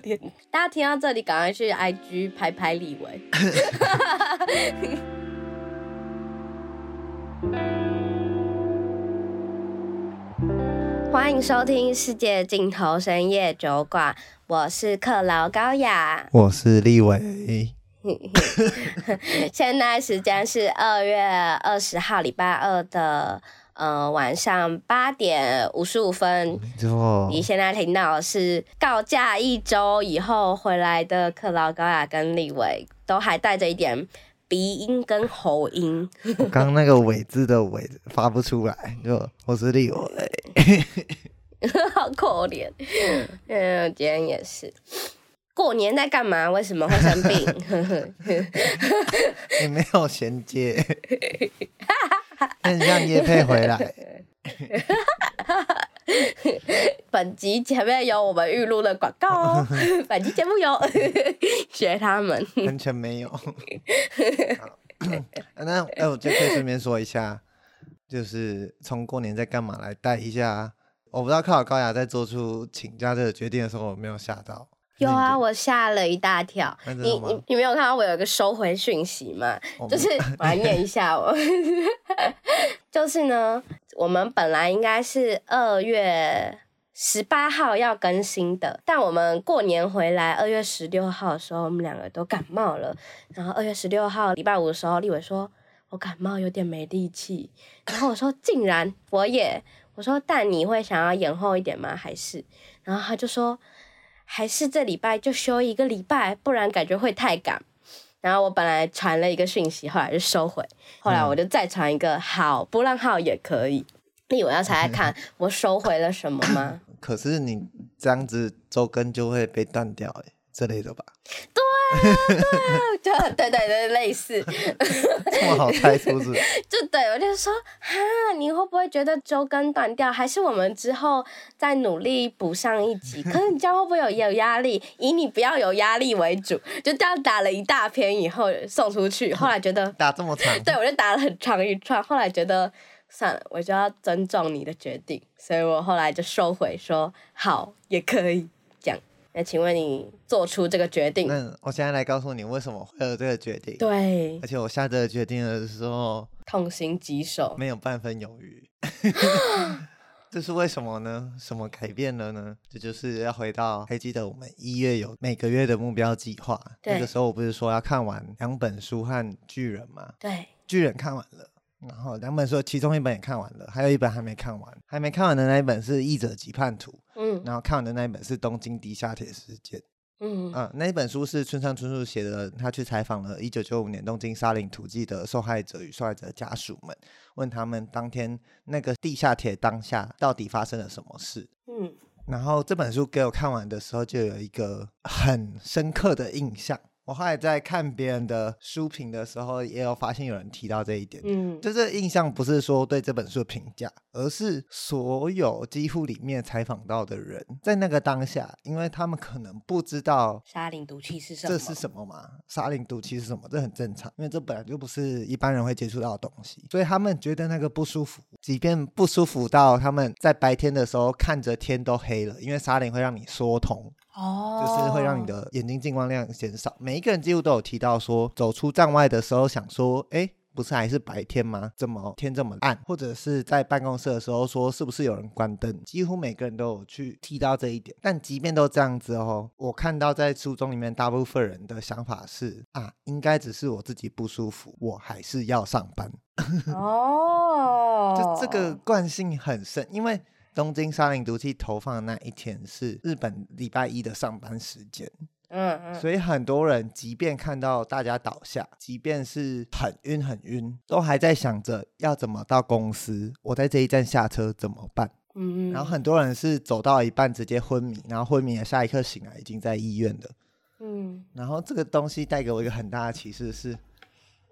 怜。大家听到这里，赶快去 IG 拍拍立伟。欢迎收听《世界尽头深夜酒馆》，我是克劳高雅，我是立伟。现在时间是二月二十号礼拜二的呃晚上八点五十五分。错你现在听到是告假一周以后回来的克劳高雅跟立伟，都还带着一点鼻音跟喉音。刚刚那个“伟”字的“伟”发不出来，就我是立伟，好可怜。嗯，今天也是。过年在干嘛？为什么会生病？你没有衔接，很像业配回来。本集前面有我们预录的广告哦。本集节目有 学他们，完全没有。那哎，我就可以顺便说一下，就是从过年在干嘛来带一下。我不知道克劳高雅在做出请假这个决定的时候，有没有吓到？有啊，我吓了一大跳。你你你没有看到我有一个收回讯息吗？就是我 来念一下我，就是呢，我们本来应该是二月十八号要更新的，但我们过年回来二月十六号的时候，我们两个都感冒了。然后二月十六号礼拜五的时候，立伟说我感冒有点没力气，然后我说竟然我也，我说但你会想要延后一点吗？还是？然后他就说。还是这礼拜就休一个礼拜，不然感觉会太赶。然后我本来传了一个讯息，后来就收回。后来我就再传一个，好，波浪号也可以。你以为要猜猜看 我收回了什么吗？可是你这样子周更就会被断掉，哎，之类的吧？对。对啊，对啊，对 对对，类似，这么好猜是不是？就对，我就说，哈，你会不会觉得周更断掉？还是我们之后再努力补上一集？可是你这样会不会有有压力？以你不要有压力为主，就这样打了一大篇以后送出去，后来觉得 打这么长，对，我就打了很长一串，后来觉得算了，我就要尊重你的决定，所以我后来就收回说好，也可以。那请问你做出这个决定？那我现在来告诉你为什么会有这个决定。对，而且我下这个决定的时候，痛心疾首，没有半分犹豫。这是为什么呢？什么改变了呢？这就是要回到，还记得我们一月有每个月的目标计划？那个时候我不是说要看完两本书和巨人吗？对，巨人看完了。然后两本书，其中一本也看完了，还有一本还没看完。还没看完的那一本是《译者及叛徒》，嗯，然后看完的那一本是《东京地下铁事件》，嗯嗯，那一本书是村上春树写的，他去采访了1995年东京沙林屠记的受害者与受害者家属们，问他们当天那个地下铁当下到底发生了什么事，嗯，然后这本书给我看完的时候，就有一个很深刻的印象。我后来在看别人的书评的时候，也有发现有人提到这一点。嗯，就是印象不是说对这本书的评价，而是所有几乎里面采访到的人在那个当下，因为他们可能不知道沙林毒气是什么，这是什么嘛？沙林毒气是什么？这很正常，因为这本来就不是一般人会接触到的东西，所以他们觉得那个不舒服，即便不舒服到他们在白天的时候看着天都黑了，因为沙林会让你缩瞳。哦，就是会让你的眼睛进光量减少。每一个人几乎都有提到说，走出站外的时候想说，哎，不是还是白天吗？怎么天这么暗？或者是在办公室的时候说，是不是有人关灯？几乎每个人都有去提到这一点。但即便都这样子哦，我看到在书中里面大部分人的想法是啊，应该只是我自己不舒服，我还是要上班。哦，就这个惯性很深，因为。东京沙林毒气投放的那一天是日本礼拜一的上班时间，嗯嗯，所以很多人即便看到大家倒下，即便是很晕很晕，都还在想着要怎么到公司，我在这一站下车怎么办？嗯嗯，然后很多人是走到一半直接昏迷，然后昏迷的下一刻醒来已经在医院了，嗯，然后这个东西带给我一个很大的启示是，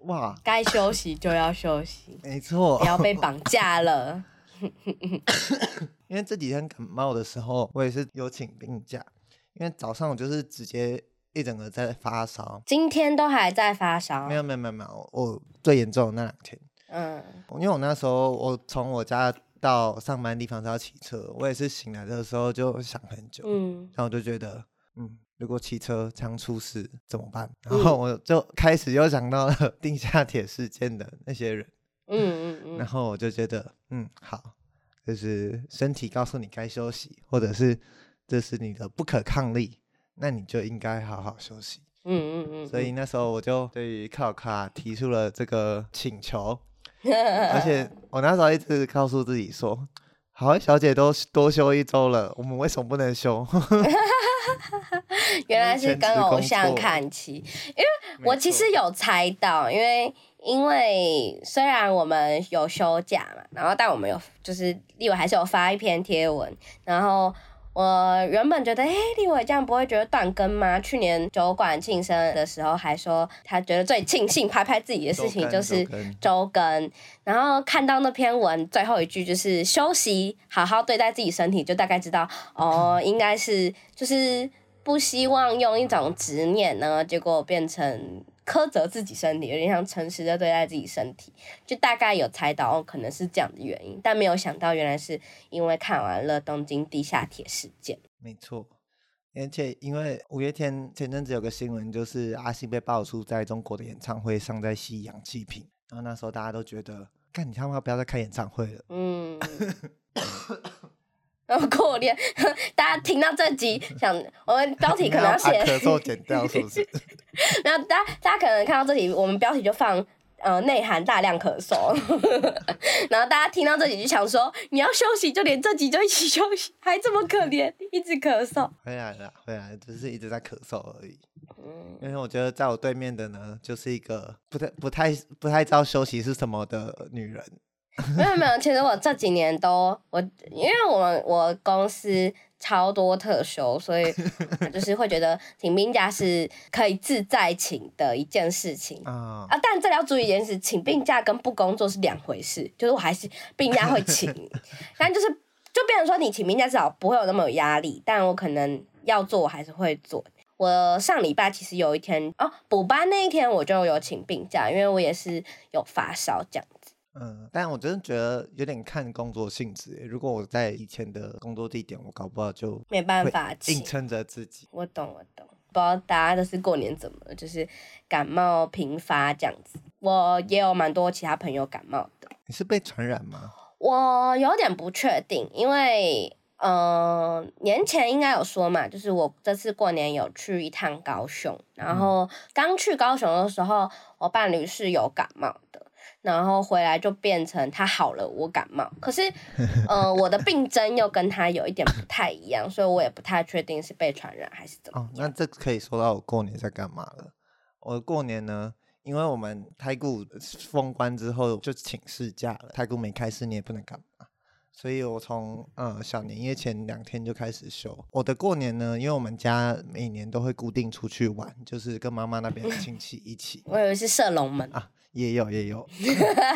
哇，该休息就要休息，没错，不要被绑架了。因为这几天感冒的时候，我也是有请病假。因为早上我就是直接一整个在发烧，今天都还在发烧？没有没有没有没有，我最严重的那两天，嗯，因为我那时候我从我家到上班地方是要骑车，我也是醒来的时候就想很久，嗯，然后我就觉得嗯，如果骑车常出事怎么办？然后我就开始又想到了 地下铁事件的那些人，嗯嗯嗯，然后我就觉得，嗯，好，就是身体告诉你该休息，或者是这是你的不可抗力，那你就应该好好休息。嗯嗯嗯，所以那时候我就对于卡卡提出了这个请求，而且我那时候一直告诉自己说，好，小姐都多休一周了，我们为什么不能休？原来是跟偶像看齐，因为我其实有猜到，因为因为虽然我们有休假嘛，然后但我们有就是立委还是有发一篇贴文，然后。我原本觉得，哎，立伟这样不会觉得断更吗？去年酒馆庆生的时候还说，他觉得最庆幸拍拍自己的事情就是周更，然后看到那篇文最后一句就是休息，好好对待自己身体，就大概知道，哦，应该是就是不希望用一种执念呢，结果变成。苛责自己身体，有点像诚实的对待自己身体，就大概有猜到，哦，可能是这样的原因，但没有想到原来是因为看完了东京地下铁事件。没错，而且因为五月天前阵子有个新闻，就是阿信被爆出在中国的演唱会上在吸氧气瓶，然后那时候大家都觉得，干你他妈不要再开演唱会了。嗯。然后过年，大家听到这集，想我们标题可能要写咳嗽剪掉，是不是？然后大家大家可能看到这集，我们标题就放呃内涵大量咳嗽，然后大家听到这集就想说，你要休息，就连这集就一起休息，还这么可怜，一直咳嗽。回来了，回来了，只是一直在咳嗽而已。嗯，因为我觉得在我对面的呢，就是一个不太不太不太知道休息是什么的女人。没有没有，其实我这几年都我，因为我们我公司超多特休，所以 就是会觉得请病假是可以自在请的一件事情啊。啊，但这里要注意一件事，请病假跟不工作是两回事。就是我还是病假会请，但就是就变成说你请病假至少不会有那么有压力，但我可能要做我还是会做。我上礼拜其实有一天哦补班那一天我就有请病假，因为我也是有发烧这样。嗯，但我真的觉得有点看工作性质。如果我在以前的工作地点，我搞不好就没办法硬撑着自己。我懂，我懂。不知道大家都是过年怎么了，就是感冒频发这样子。我也有蛮多其他朋友感冒的。你是被传染吗？我有点不确定，因为嗯、呃，年前应该有说嘛，就是我这次过年有去一趟高雄，然后刚去高雄的时候，我伴侣是有感冒的。然后回来就变成他好了，我感冒。可是，呃，我的病征又跟他有一点不太一样，所以我也不太确定是被传染还是怎么样。哦，那这可以说到我过年在干嘛了。我的过年呢，因为我们太固封关之后就请事假了，太固没开市，你也不能干嘛，所以我从呃小年夜前两天就开始休。我的过年呢，因为我们家每年都会固定出去玩，就是跟妈妈那边的亲戚一起。我以为是射龙门啊。也有也有，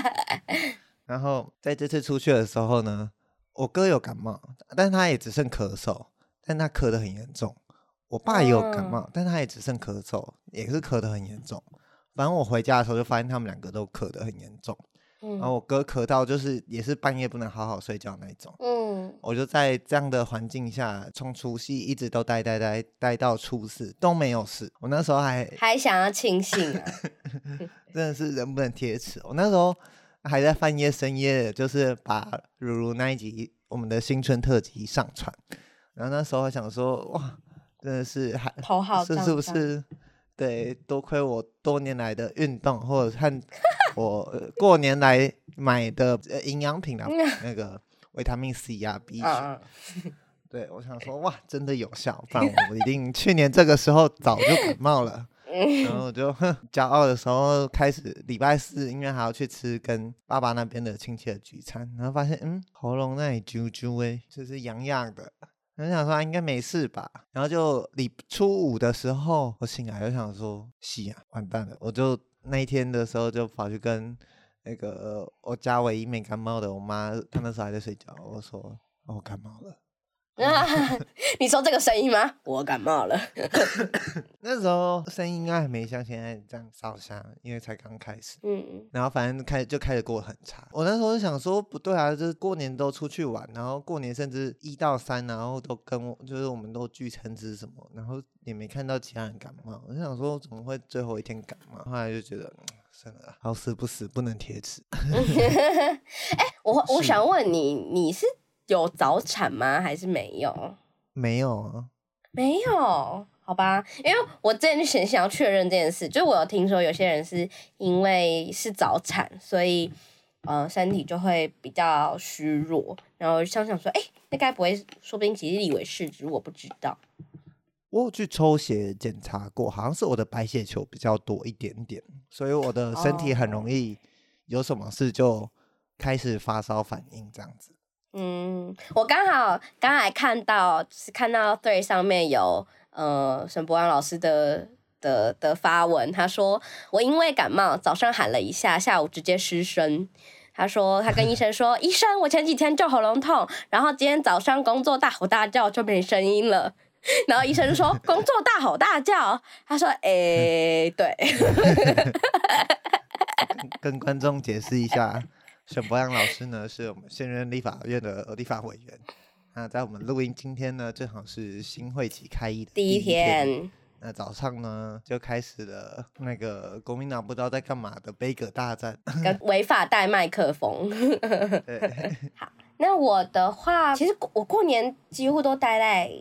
然后在这次出去的时候呢，我哥有感冒，但他也只剩咳嗽，但他咳得很严重。我爸也有感冒，嗯、但他也只剩咳嗽，也是咳得很严重。反正我回家的时候就发现他们两个都咳得很严重。嗯、然后我哥咳到就是也是半夜不能好好睡觉那一种。嗯，我就在这样的环境下，从除夕一直都待待待待到初四都没有事。我那时候还还想要清醒啊，真的是人不能贴齿。我那时候还在半夜深夜，就是把如如那一集我们的新春特辑上传。然后那时候还想说，哇，真的是还头好是是不是？对，多亏我多年来的运动，或者看我过年来买的营养品啊，那个维他命 C 啊，B 群。对，我想说，哇，真的有效，不然我一定去年这个时候早就感冒了。然后我就骄傲的时候开始礼拜四，因为还要去吃跟爸爸那边的亲戚的聚餐，然后发现，嗯，喉咙那里啾啾哎，就是痒痒的。很想说应该没事吧，然后就礼初五的时候我醒来就想说，是啊，完蛋了！我就那一天的时候就跑去跟那个我家唯一没感冒的我妈，她那时候还在睡觉，我说我感冒了，你说这个声音吗？我感冒了。那时候声音应该还没像现在这样烧香，因为才刚开始。嗯嗯。然后反正开就开始过得很差。我那时候就想说，不对啊，就是过年都出去玩，然后过年甚至一到三，然后都跟我就是我们都聚餐吃什么，然后也没看到其他人感冒。我就想说，怎么会最后一天感冒？后来就觉得，嗯、算了，好死不死不能贴纸。哎、欸，我我想问你，你是？有早产吗？还是没有？没有啊，没有，好吧。因为我之前就想想要确认这件事，就我有听说有些人是因为是早产，所以呃身体就会比较虚弱。然后想想说，哎、欸，那该不会说不定其实以为是，只是我不知道。我有去抽血检查过，好像是我的白血球比较多一点点，所以我的身体很容易有什么事就开始发烧反应这样子。嗯，我刚好刚才看到，是看到对上面有呃沈博阳老师的的的发文，他说我因为感冒，早上喊了一下，下午直接失声。他说他跟医生说，医生，我前几天就喉咙痛，然后今天早上工作大吼大叫就没声音了，然后医生说 工作大吼大叫，他说诶、对，跟观众解释一下。沈博阳老师呢，是我们现任立法院的立法委员。那在我们录音今天呢，正好是新会期开议的第一天。那早上呢，就开始了那个国民党不知道在干嘛的杯葛大战，跟 违法带麦克风。对。好，那我的话，其实我过年几乎都待在，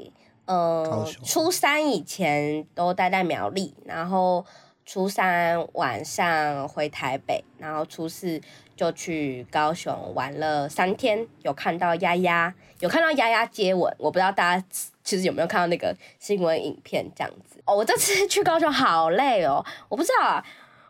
呃，初三以前都待在苗栗，然后初三晚上回台北，然后初四。就去高雄玩了三天，有看到丫丫，有看到丫丫接吻，我不知道大家其实有没有看到那个新闻影片这样子哦。我这次去高雄好累哦，我不知道啊，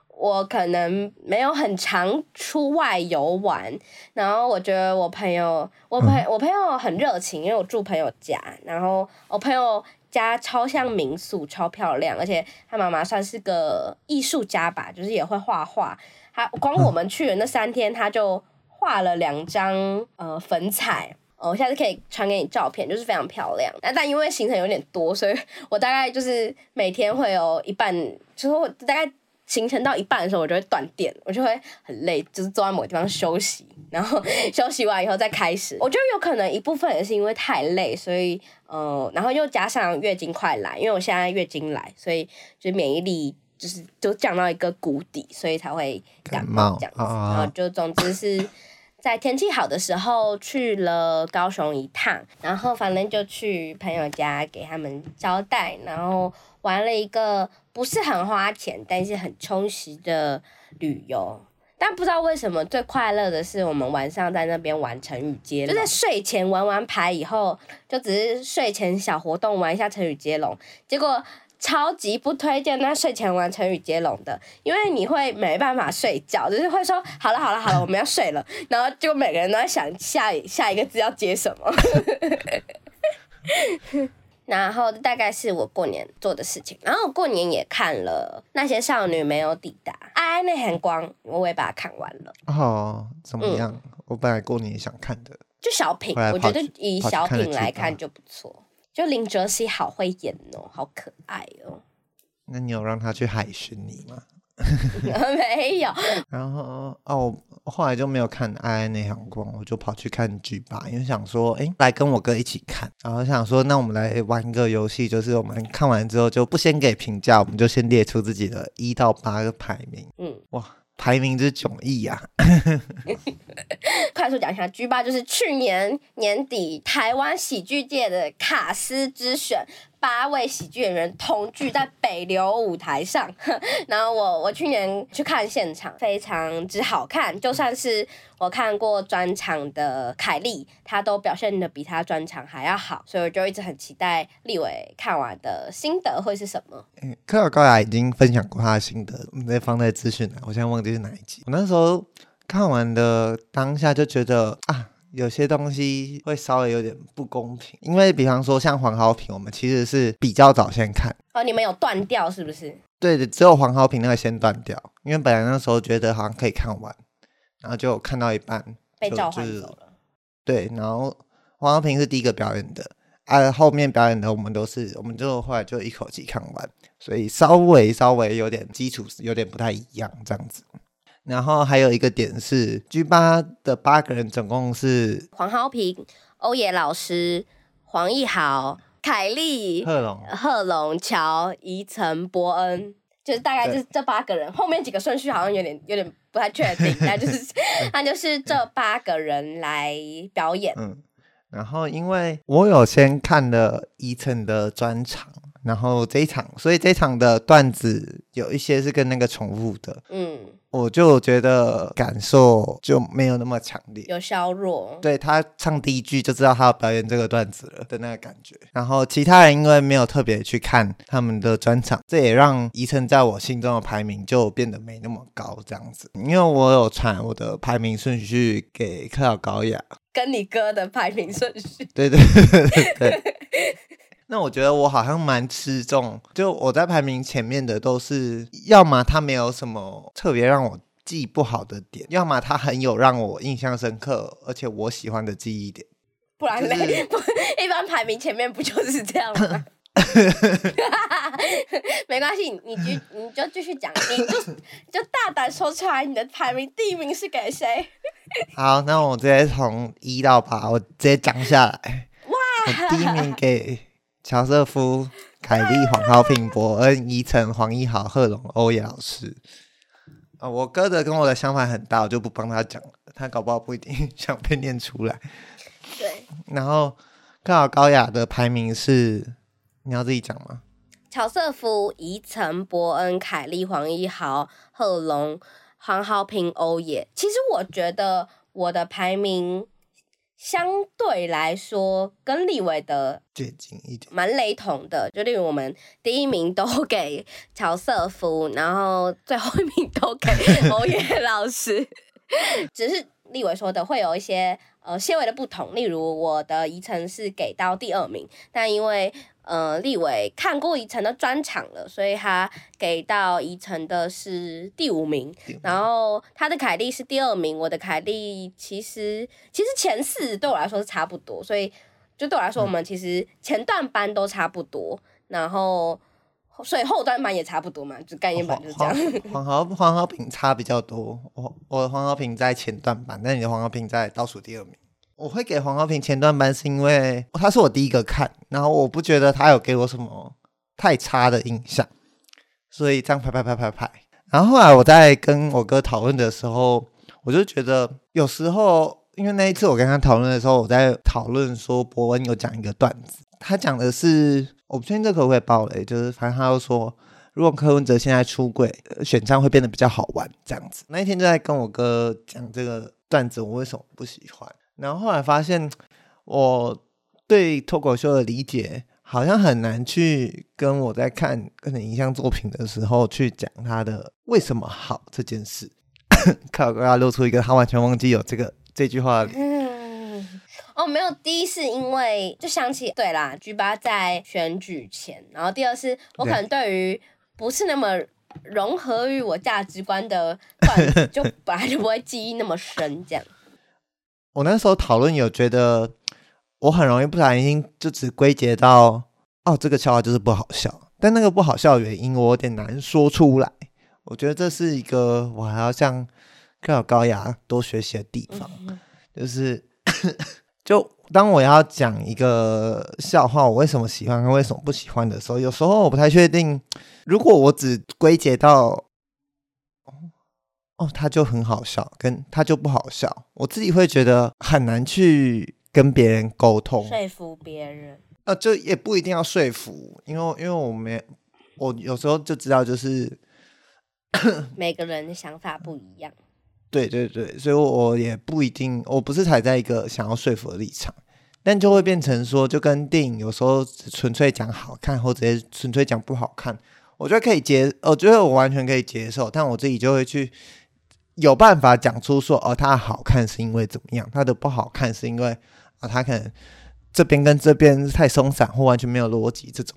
我可能没有很常出外游玩，然后我觉得我朋友，我朋我朋友很热情，因为我住朋友家，然后我朋友家超像民宿，超漂亮，而且他妈妈算是个艺术家吧，就是也会画画。他光我们去的那三天，他就画了两张呃粉彩，哦，下次可以传给你照片，就是非常漂亮。但但因为行程有点多，所以我大概就是每天会有一半，就是我大概行程到一半的时候，我就会断电，我就会很累，就是坐在某个地方休息，然后休息完以后再开始。我觉得有可能一部分也是因为太累，所以呃，然后又加上月经快来，因为我现在月经来，所以就免疫力。就是就降到一个谷底，所以才会感冒这样子。然后就总之是在天气好的时候去了高雄一趟，然后反正就去朋友家给他们招待，然后玩了一个不是很花钱，但是很充实的旅游。但不知道为什么最快乐的是我们晚上在那边玩成语接龙，就在睡前玩完牌以后，就只是睡前小活动玩一下成语接龙，结果。超级不推荐在睡前玩成语接龙的，因为你会没办法睡觉，就是会说好了好了好了，我们要睡了，然后就每个人都在想下下一个字要接什么，然后大概是我过年做的事情，然后我过年也看了那些少女没有抵达，爱爱内含光，我也把它看完了。哦，怎么样？嗯、我本来过年也想看的，就小品，我觉得以小品来看就不错。就林哲熙好会演哦，好可爱哦。那你有让他去海巡你吗？没有。然后哦，后来就没有看《爱爱内含光》，我就跑去看剧吧，因为想说，哎，来跟我哥一起看。然后想说，那我们来玩一个游戏，就是我们看完之后就不先给评价，我们就先列出自己的一到八个排名。嗯，哇。排名之迥异呀！快速讲一下，G8 就是去年年底台湾喜剧界的卡斯之选。八位喜剧演员同聚在北流舞台上，然后我我去年去看现场，非常之好看。就算是我看过专场的凯莉，她都表现得比她专场还要好，所以我就一直很期待立伟看完的心得会是什么。嗯，柯尔高雅已经分享过他的心得，我们放在资讯栏，我现在忘记是哪一集。我那时候看完的当下就觉得啊。有些东西会稍微有点不公平，因为比方说像黄豪平，我们其实是比较早先看哦。你们有断掉是不是？对的，只有黄豪平那个先断掉，因为本来那时候觉得好像可以看完，然后就看到一半被召唤走了。对，然后黄豪平是第一个表演的，啊，后面表演的我们都是，我们就后来就一口气看完，所以稍微稍微有点基础，有点不太一样这样子。然后还有一个点是 G 八的八个人总共是黄浩平、欧野老师、黄义豪、凯丽、贺龙、贺龙、乔、宜晨、博恩，就是大概就是这八个人。后面几个顺序好像有点有点不太确定，但就是 那就是这八个人来表演。嗯，然后因为我有先看了宜晨的专场。然后这一场，所以这一场的段子有一些是跟那个重复的，嗯，我就觉得感受就没有那么强烈，有削弱。对，他唱第一句就知道他要表演这个段子了的那个感觉。然后其他人因为没有特别去看他们的专场，这也让宜晨在我心中的排名就变得没那么高这样子。因为我有传我的排名顺序给克劳高雅，跟你哥的排名顺序，对对对对。对那我觉得我好像蛮吃重，就我在排名前面的都是，要么他没有什么特别让我记不好的点，要么他很有让我印象深刻而且我喜欢的记忆点。不然嘞，就是、一般排名前面不就是这样吗？没关系，你继你就继续讲，你就就大胆说出来，你的排名第一名是给谁？好，那我直接从一到八，我直接讲下来。哇，我第一名给。乔瑟夫、凯莉、黄浩平、伯恩、宜晨、黄一豪、贺龙、欧野老师。啊、哦，我哥的跟我的相反很大，我就不帮他讲了。他搞不好不一定 想被念出来。对。然后，克劳高雅的排名是，你要自己讲吗？乔瑟夫、宜晨、伯恩、凯莉、黄一豪、贺龙、黄浩平、欧野。其实我觉得我的排名。相对来说，跟立伟的接近一点，蛮雷同的。就例如我们第一名都给乔瑟夫，然后最后一名都给 欧耶老师，只是立伟说的会有一些呃些微的不同。例如我的宜晨是给到第二名，但因为呃，立伟看过宜晨的专场了，所以他给到宜晨的是第五名。然后他的凯莉是第二名，我的凯莉其实其实前四对我来说是差不多，所以就对我来说，我们其实前段班都差不多，然后所以后段班也差不多嘛，就概念版就是这样。黄豪黄豪平差比较多，我我的黄豪平在前段班，但你的黄豪平在倒数第二名。我会给黄高平前段班，是因为他是我第一个看，然后我不觉得他有给我什么太差的印象，所以这样拍拍拍拍拍。然后后来我在跟我哥讨论的时候，我就觉得有时候，因为那一次我跟他讨论的时候，我在讨论说博恩有讲一个段子，他讲的是我不确定这可不可以爆雷，就是反正他又说，如果柯文哲现在出轨，选战会变得比较好玩这样子。那一天就在跟我哥讲这个段子，我为什么不喜欢？然后后来发现，我对脱口秀的理解好像很难去跟我在看跟你影像作品的时候去讲他的为什么好这件事。克劳高雅露出一个他完全忘记有这个这句话。嗯，哦，没有，第一是因为就想起对啦，G8 在选举前，然后第二是我可能对于不是那么融合于我价值观的 段子，就本来就不会记忆那么深，这样。我那时候讨论有觉得，我很容易不小心就只归结到哦，这个笑话就是不好笑。但那个不好笑的原因，我有点难说出来。我觉得这是一个我还要向克劳高雅多学习的地方。嗯、就是，就当我要讲一个笑话，我为什么喜欢跟为什么不喜欢的时候，有时候我不太确定。如果我只归结到。哦，他就很好笑，跟他就不好笑，我自己会觉得很难去跟别人沟通，说服别人。呃，就也不一定要说服，因为因为我没，我有时候就知道，就是每个人的想法不一样。对对对，所以我也不一定，我不是踩在一个想要说服的立场，但就会变成说，就跟电影有时候纯粹讲好看，或者纯粹讲不好看，我觉得可以接，我觉得我完全可以接受，但我自己就会去。有办法讲出说哦，它好看是因为怎么样？它的不好看是因为啊，它可能这边跟这边太松散或完全没有逻辑这种，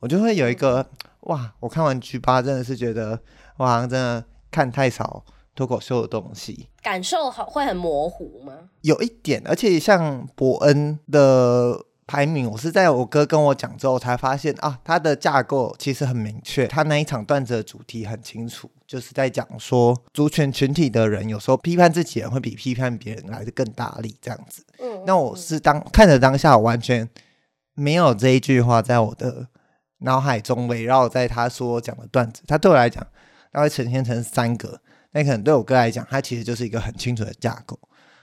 我就会有一个哇！我看完 G 八真的是觉得哇好像真的看太少脱口秀的东西，感受好会很模糊吗？有一点，而且像伯恩的排名，我是在我哥跟我讲之后才发现啊，它的架构其实很明确，他那一场段子的主题很清楚，就是在讲说族群群体的人有时候批判自己人会比批判别人来的更大力这样子。嗯，那我是当看着当下，我完全没有这一句话在我的脑海中围绕在他所讲的段子，他对我来讲，他会呈现成三个，那可能对我哥来讲，他其实就是一个很清楚的架构。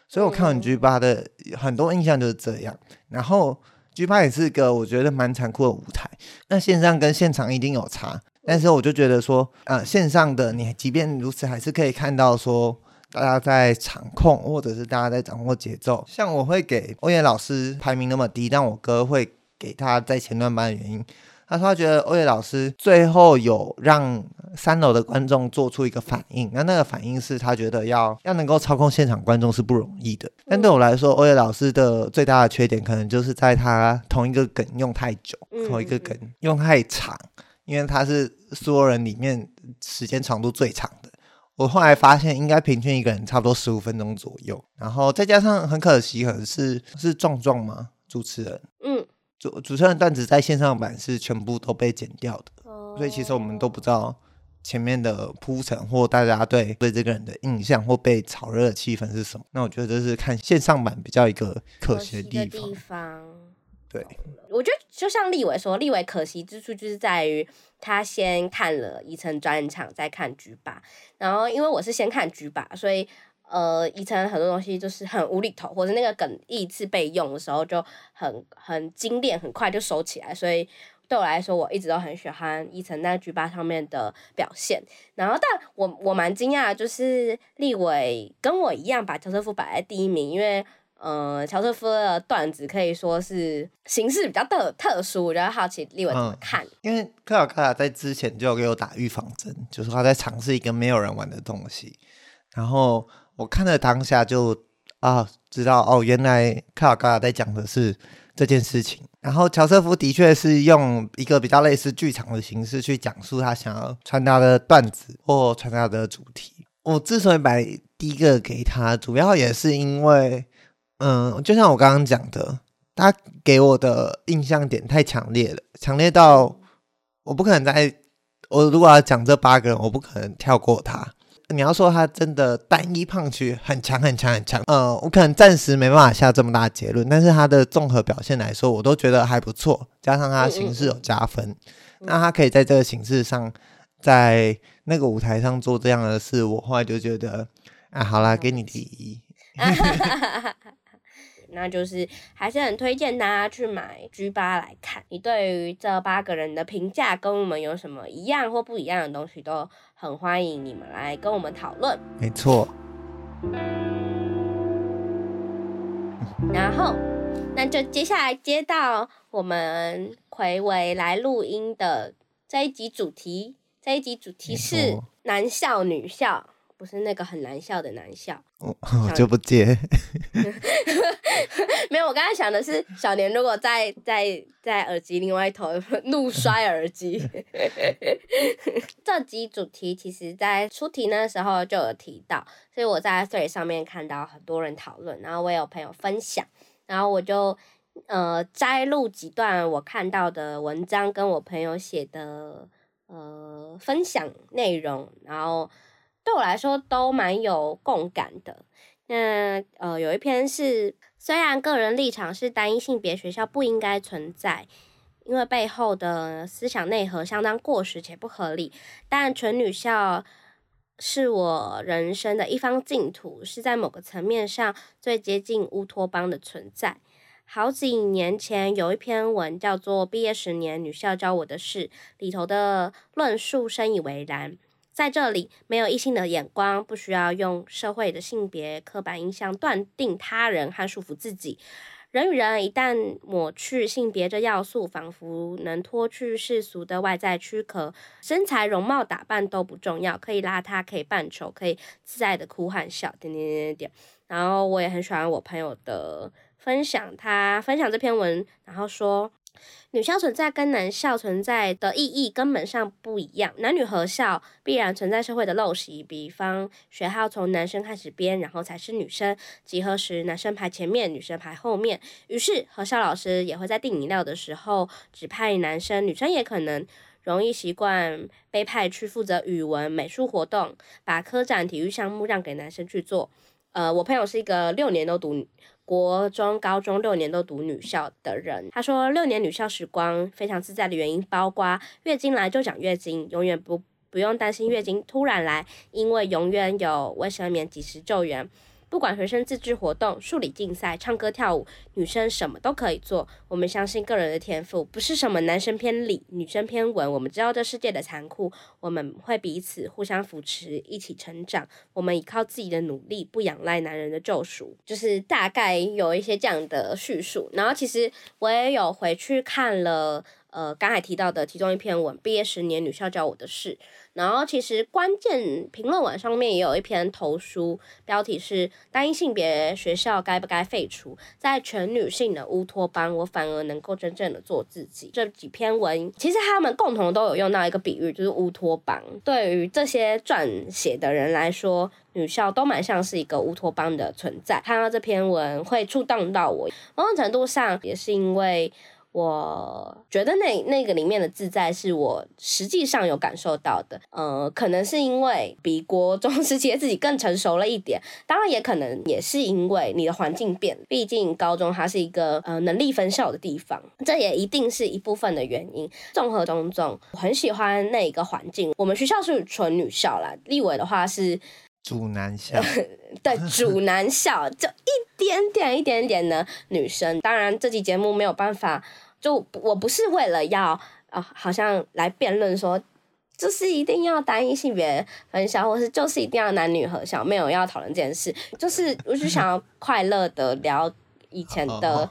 所以我看完 G 八的很多印象就是这样，然后 G 八也是个我觉得蛮残酷的舞台。那线上跟现场一定有差，但是我就觉得说，呃，线上的你即便如此，还是可以看到说大家在场控，或者是大家在掌握节奏。像我会给欧耶老师排名那么低，但我哥会给他在前段班的原因。他说他觉得欧野老师最后有让三楼的观众做出一个反应，那那个反应是他觉得要要能够操控现场观众是不容易的。但对我来说，欧野老师的最大的缺点可能就是在他同一个梗用太久，同一个梗用太长，因为他是所有人里面时间长度最长的。我后来发现，应该平均一个人差不多十五分钟左右。然后再加上很可惜，可能是是壮壮吗？主持人，嗯。主主持人段子在线上版是全部都被剪掉的，所以其实我们都不知道前面的铺陈或大家对对这个人的印象或被炒热的气氛是什么。那我觉得这是看线上版比较一个可惜的地方。地方对，我觉得就像立伟说，立伟可惜之处就是在于他先看了宜城专场，再看局吧然后因为我是先看局吧所以。呃，宜城很多东西就是很无厘头，或者那个梗一次被用的时候就很很精炼，很快就收起来。所以对我来说，我一直都很喜欢伊诚在 G 八上面的表现。然后，但我我蛮惊讶的，就是立伟跟我一样把乔瑟夫摆在第一名，因为呃，乔瑟夫的段子可以说是形式比较特特殊，我觉得好奇立伟怎么看。嗯，因为克尔克尔在之前就有给我打预防针，就是他在尝试一个没有人玩的东西，然后。我看了当下就啊，知道哦，原来卡尔嘎在讲的是这件事情。然后乔瑟夫的确是用一个比较类似剧场的形式去讲述他想要传达的段子或传达的主题。我之所以把第一个给他，主要也是因为，嗯，就像我刚刚讲的，他给我的印象点太强烈了，强烈到我不可能在，我如果要讲这八个人，我不可能跳过他。你要说他真的单一 punch 很强很强很强，呃，我可能暂时没办法下这么大结论，但是他的综合表现来说，我都觉得还不错，加上他的形式有加分，嗯嗯，那他可以在这个形式上，在那个舞台上做这样的事，我后来就觉得，啊，好啦，给你第一。那就是还是很推荐大家去买 G 八来看。你对于这八个人的评价跟我们有什么一样或不一样的东西，都很欢迎你们来跟我们讨论。没错。然后，那就接下来接到我们葵维来录音的这一集主题。这一集主题是男校女校。不是那个很难笑的难笑，我 我就不接。没有，我刚才想的是小年如果在在在耳机另外一头怒摔耳机。这集主题其实在出题那时候就有提到，所以我在 Threads 上面看到很多人讨论，然后我也有朋友分享，然后我就呃摘录几段我看到的文章，跟我朋友写的呃分享内容，然后。对我来说都蛮有共感的。那呃，有一篇是，虽然个人立场是单一性别学校不应该存在，因为背后的思想内核相当过时且不合理，但纯女校是我人生的一方净土，是在某个层面上最接近乌托邦的存在。好几年前有一篇文叫做《毕业十年女校教我的事》，里头的论述深以为然。在这里，没有异性的眼光，不需要用社会的性别刻板印象断定他人和束缚自己。人与人一旦抹去性别这要素，仿佛能脱去世俗的外在躯壳，身材、容貌、打扮都不重要，可以邋遢，可以扮丑，可以自在的哭和笑，点点点点点。然后我也很喜欢我朋友的分享，他分享这篇文，然后说。女校存在跟男校存在的意义根本上不一样。男女合校必然存在社会的陋习，比方学号从男生开始编，然后才是女生。集合时，男生排前面，女生排后面。于是合校老师也会在订饮料的时候指派男生，女生也可能容易习惯被派去负责语文、美术活动，把科展、体育项目让给男生去做。呃，我朋友是一个六年都读。国中、高中六年都读女校的人，他说六年女校时光非常自在的原因，包括月经来就讲月经，永远不不用担心月经突然来，因为永远有卫生棉及时救援。不管学生自治活动、数理竞赛、唱歌跳舞，女生什么都可以做。我们相信个人的天赋，不是什么男生偏理，女生偏文。我们知道这世界的残酷，我们会彼此互相扶持，一起成长。我们依靠自己的努力，不仰赖男人的救赎。就是大概有一些这样的叙述。然后其实我也有回去看了。呃，刚才提到的其中一篇文，毕业十年女校教我的事。然后其实关键评论文上面也有一篇投书，标题是“单一性别学校该不该废除？在全女性的乌托邦，我反而能够真正的做自己。”这几篇文其实他们共同都有用到一个比喻，就是乌托邦。对于这些撰写的人来说，女校都蛮像是一个乌托邦的存在。看到这篇文会触动到我，某种程度上也是因为。我觉得那那个里面的自在是我实际上有感受到的，呃，可能是因为比国中时期的自己更成熟了一点，当然也可能也是因为你的环境变，毕竟高中它是一个呃能力分校的地方，这也一定是一部分的原因。综合种种，我很喜欢那一个环境。我们学校是纯女校啦，立委的话是主男校，对，主男校就一点点一点点的女生。当然，这期节目没有办法。就我不是为了要啊、好像来辩论说，就是一定要单一性别分校，或是就是一定要男女合校，没有要讨论这件事，就是我就想要快乐的聊以前的。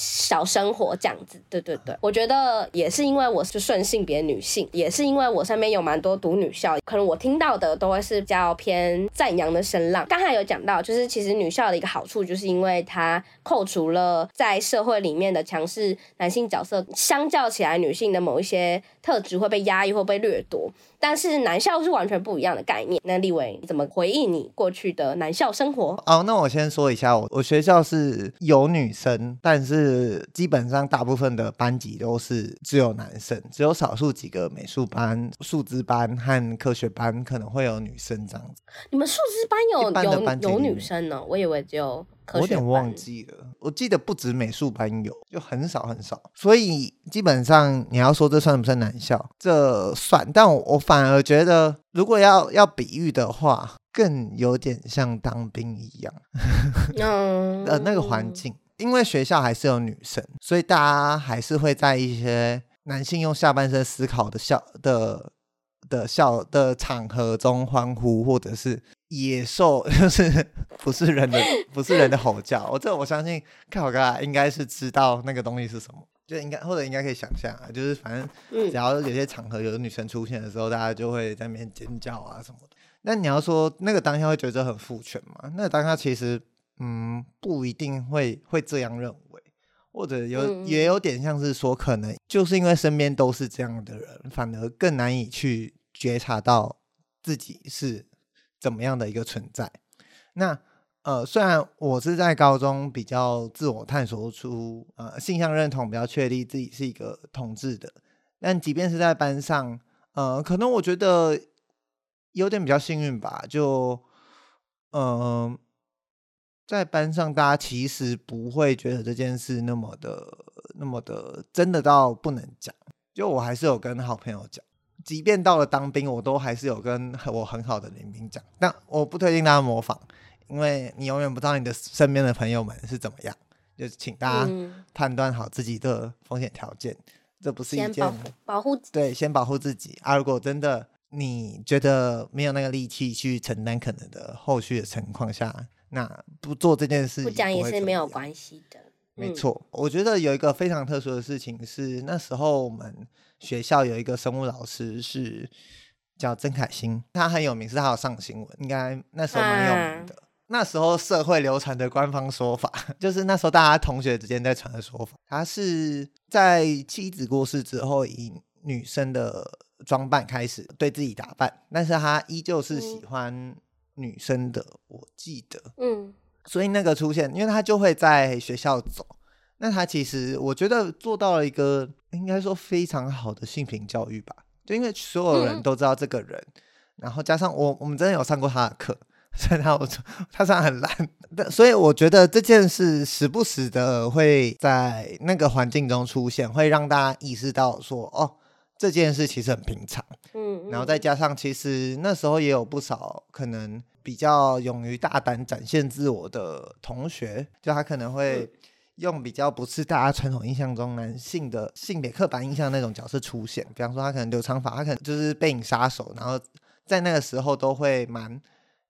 小生活这样子，对对对，我觉得也是因为我是顺性别女性，也是因为我身边有蛮多读女校，可能我听到的都会是比较偏赞扬的声浪。刚才有讲到，就是其实女校的一个好处，就是因为它扣除了在社会里面的强势男性角色，相较起来，女性的某一些特质会被压抑或被掠夺。但是男校是完全不一样的概念。那立伟，你怎么回忆你过去的男校生活？哦，那我先说一下，我我学校是有女生，但是基本上大部分的班级都是只有男生，只有少数几个美术班、数字班和科学班可能会有女生这样子。你们数字班有班有有女生呢？我以为只有。我有点忘记了，我记得不止美术班有，就很少很少，所以基本上你要说这算不算男校？这算，但我我反而觉得，如果要要比喻的话，更有点像当兵一样，嗯，呃，那个环境，因为学校还是有女生，所以大家还是会在一些男性用下半身思考的校的的小的场合中欢呼，或者是。野兽 就是不是人的，不是人的吼叫。我这我相信，看我哥应该是知道那个东西是什么，就应该或者应该可以想象啊，就是反正只要有些场合有女生出现的时候，大家就会在那边尖叫啊什么的。那你要说那个当下会觉得很父权吗？那个当下其实嗯不一定会会这样认为，或者有也有点像是说，可能就是因为身边都是这样的人，反而更难以去觉察到自己是。怎么样的一个存在？那呃，虽然我是在高中比较自我探索出呃性向认同，比较确立自己是一个同志的，但即便是在班上，呃，可能我觉得有点比较幸运吧。就嗯、在班上，大家其实不会觉得这件事那么的、那么的真的到不能讲。就我还是有跟好朋友讲。即便到了当兵，我都还是有跟我很好的林兵讲，但我不推荐大家模仿，因为你永远不知道你的身边的朋友们是怎么样，就请大家判断好自己的风险条件，嗯、这不是一件保护对，先保护自己。啊，如果真的你觉得没有那个力气去承担可能的后续的情况下，那不做这件事，不讲也是没有关系的。没错，我觉得有一个非常特殊的事情是，那时候我们学校有一个生物老师是叫曾凯欣，他很有名，是他有上新闻，应该那时候蛮有名的。那时候社会流传的官方说法，就是那时候大家同学之间在传的说法，他是在妻子过世之后，以女生的装扮开始对自己打扮，但是他依旧是喜欢女生的，嗯、我记得，嗯，所以那个出现，因为他就会在学校走，那他其实我觉得做到了一个应该说非常好的性平教育吧，就因为所有人都知道这个人，嗯、然后加上我我们真的有上过他的课。所以他我他上很烂，但所以我觉得这件事时不时的会在那个环境中出现，会让大家意识到说，哦，这件事其实很平常。嗯，嗯，然后再加上其实那时候也有不少可能比较勇于大胆展现自我的同学，就他可能会用比较不是大家传统印象中男性的性别刻板印象那种角色出现，比方说他可能留长发，他可能就是背影杀手，然后在那个时候都会蛮。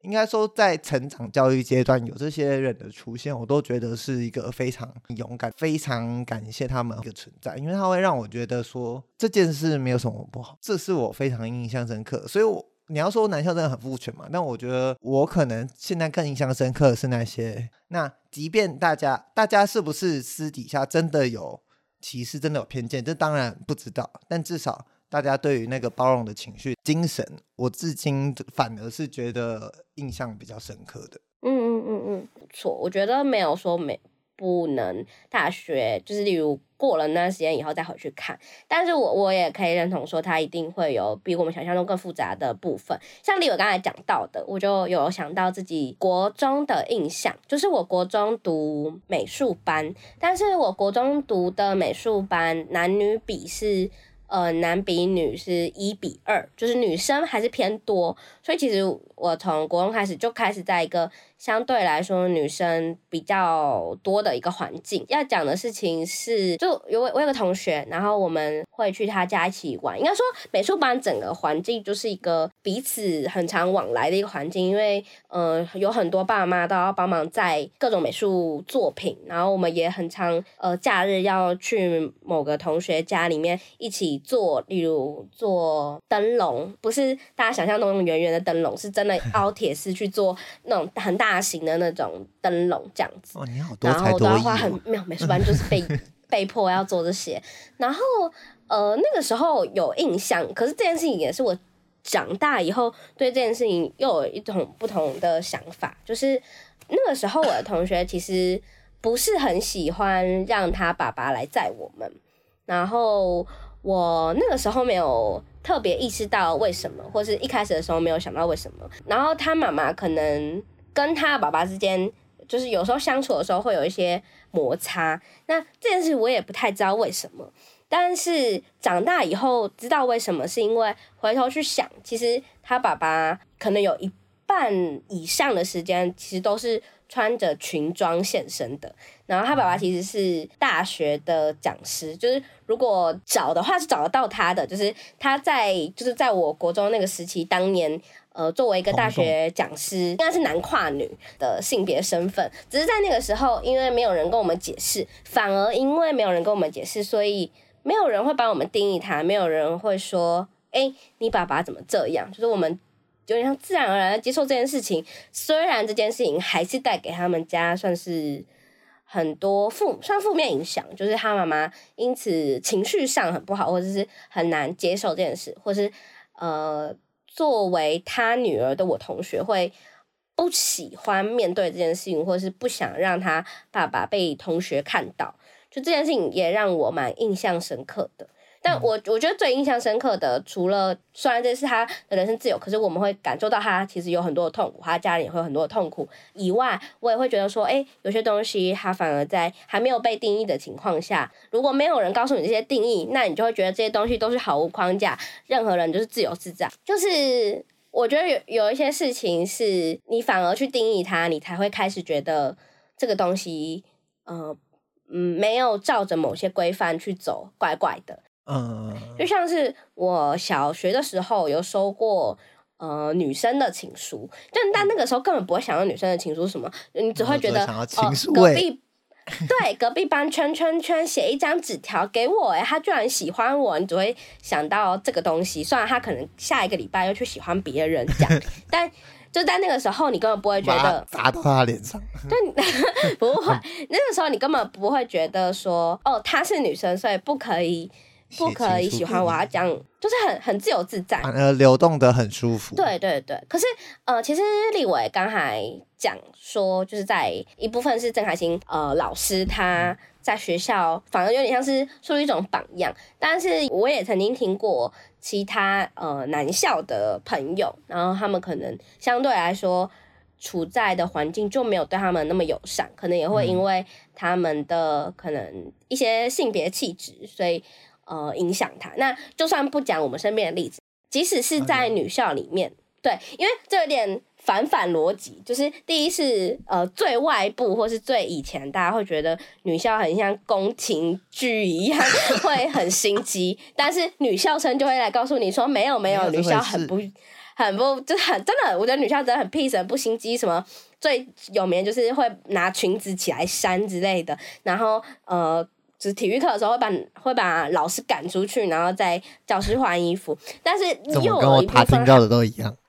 应该说，在成长教育阶段有这些人的出现，我都觉得是一个非常勇敢、非常感谢他们的存在，因为他会让我觉得说这件事没有什么不好，这是我非常印象深刻。所以，我你要说男校真的很父权嘛？但我觉得我可能现在更印象深刻的是那些，那即便大家大家是不是私底下真的有歧视、真的有偏见，这当然不知道，但至少。大家对于那个包容的情绪、精神，我至今反而是觉得印象比较深刻的。嗯嗯嗯嗯，不错，我觉得没有说没不能大学，就是例如过了那段时间以后再回去看。但是我我也可以认同说，它一定会有比我们想象中更复杂的部分。像例如刚才讲到的，我就有想到自己国中的印象，就是我国中读美术班，但是我国中读的美术班男女比是。呃，男比女是一比二，就是女生还是偏多，所以其实我从国中开始就开始在一个。相对来说，女生比较多的一个环境。要讲的事情是，就有我有个同学，然后我们会去他家一起玩。应该说，美术班整个环境就是一个彼此很常往来的一个环境，因为呃有很多爸妈都要帮忙在各种美术作品，然后我们也很常呃假日要去某个同学家里面一起做，例如做灯笼，不是大家想象那种圆圆的灯笼，是真的 凹铁丝去做那种很大。大型的那种灯笼这样子，哦、然后都要花很没有美术班就是被被迫要做这些，然后呃那个时候有印象，可是这件事情也是我长大以后对这件事情又有一种不同的想法，就是那个时候我的同学其实不是很喜欢让他爸爸来载我们，然后我那个时候没有特别意识到为什么，或是一开始的时候没有想到为什么，然后他妈妈可能。跟他爸爸之间，就是有时候相处的时候会有一些摩擦。那这件事我也不太知道为什么，但是长大以后知道为什么，是因为回头去想，其实他爸爸可能有一半以上的时间，其实都是穿着裙装现身的。然后他爸爸其实是大学的讲师，就是如果找的话是找得到他的，就是他在就是在我国中那个时期，当年。呃，作为一个大学讲师，应该是男跨女的性别身份，只是在那个时候，因为没有人跟我们解释，反而因为没有人跟我们解释，所以没有人会帮我们定义他，没有人会说，哎、欸，你爸爸怎么这样？就是我们有点像自然而然的接受这件事情，虽然这件事情还是带给他们家算是很多负算负面影响，就是他妈妈因此情绪上很不好，或者是很难接受这件事，或是呃。作为他女儿的我同学会不喜欢面对这件事情，或是不想让他爸爸被同学看到，就这件事情也让我蛮印象深刻的。但我我觉得最印象深刻的，除了虽然这是他的人生自由，可是我们会感受到他其实有很多的痛苦，他家人也会有很多的痛苦以外，我也会觉得说，哎，有些东西他反而在还没有被定义的情况下，如果没有人告诉你这些定义，那你就会觉得这些东西都是毫无框架，任何人就是自由自在。就是我觉得有有一些事情是你反而去定义它，你才会开始觉得这个东西，呃，嗯，没有照着某些规范去走，怪怪的。嗯，就像是我小学的时候有收过呃女生的情书，但但那个时候根本不会想到女生的情书什么，你只会觉得哦隔壁 对，隔壁班圈圈圈写一张纸条给我，哎，他居然喜欢我，你只会想到这个东西。虽然他可能下一个礼拜又去喜欢别人，这样，但就在那个时候，你根本不会觉得砸到他脸上。对，不会，那个时候你根本不会觉得说，哦，她是女生，所以不可以。不可以喜欢我，要讲就是很很自由自在，呃，流动的很舒服。对对对，可是呃，其实立伟刚才讲说，就是在一部分是郑凯欣呃老师他在学校，反而有点像是树立一种榜样。但是我也曾经听过其他呃男校的朋友，然后他们可能相对来说处在的环境就没有对他们那么友善，可能也会因为他们的可能一些性别气质，所以。呃，影响他。那就算不讲我们身边的例子，即使是在女校里面，嗯、对，因为这有点反反逻辑。就是第一是呃最外部或是最以前，大家会觉得女校很像宫廷剧一样，会很心机。但是女校生就会来告诉你说，没有没有，女校很不很不就很真的。我觉得女校真的很 peace，很不心机。什么最有名就是会拿裙子起来扇之类的，然后呃。就是体育课的时候会把会把老师赶出去，然后在教室换衣服。但是又有一部分听到的都一样。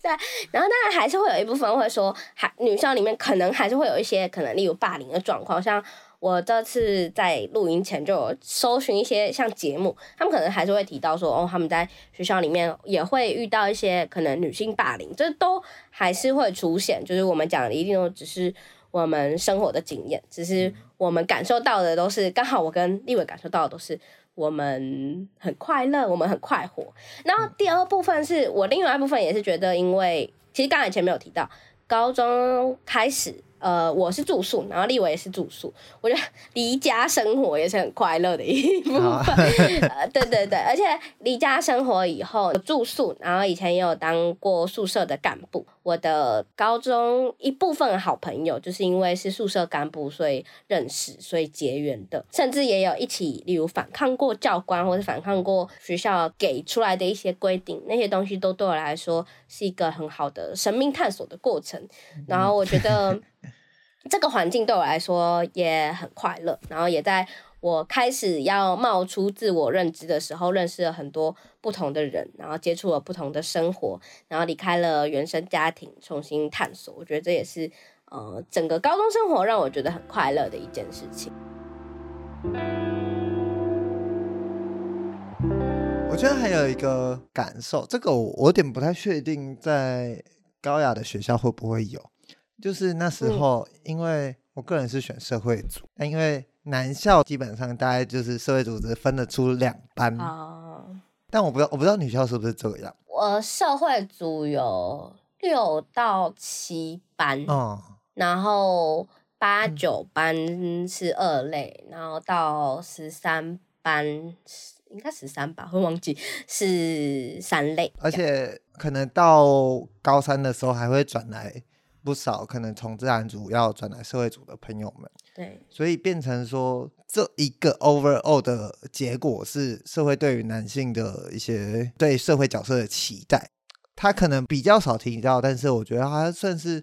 对，然后当然还是会有一部分会说，还女校里面可能还是会有一些可能，例如霸凌的状况。像我这次在录音前就有搜寻一些像节目，他们可能还是会提到说，哦，他们在学校里面也会遇到一些可能女性霸凌，这都还是会出现。就是我们讲的一定都只是我们生活的经验，只是。我们感受到的都是刚好，我跟立伟感受到的都是我们很快乐，我们很快活。然后第二部分是我另外一部分也是觉得，因为其实刚才前面有提到，高中开始。呃，我是住宿，然后立伟也是住宿。我觉得离家生活也是很快乐的一部分。呃，对对对，而且离家生活以后住宿，然后以前也有当过宿舍的干部。我的高中一部分好朋友就是因为是宿舍干部，所以认识，所以结缘的。甚至也有一起，例如反抗过教官，或是反抗过学校给出来的一些规定，那些东西都对我来说是一个很好的生命探索的过程。然后我觉得。这个环境对我来说也很快乐，然后也在我开始要冒出自我认知的时候，认识了很多不同的人，然后接触了不同的生活，然后离开了原生家庭，重新探索。我觉得这也是呃整个高中生活让我觉得很快乐的一件事情。我觉得还有一个感受，这个我有点不太确定，在高雅的学校会不会有。就是那时候，因为我个人是选社会组，那、嗯、因为男校基本上大概就是社会组织分得出两班，哦、但我不知道我不知道女校是不是这样。我社会组有六到七班，哦，然后八九班是二类，嗯、然后到十三班应该十三吧，会忘记是三类，而且可能到高三的时候还会转来。不少可能从自然组要转来社会组的朋友们，对，所以变成说这一个 overall 的结果是社会对于男性的一些对社会角色的期待，他可能比较少提到，但是我觉得他算是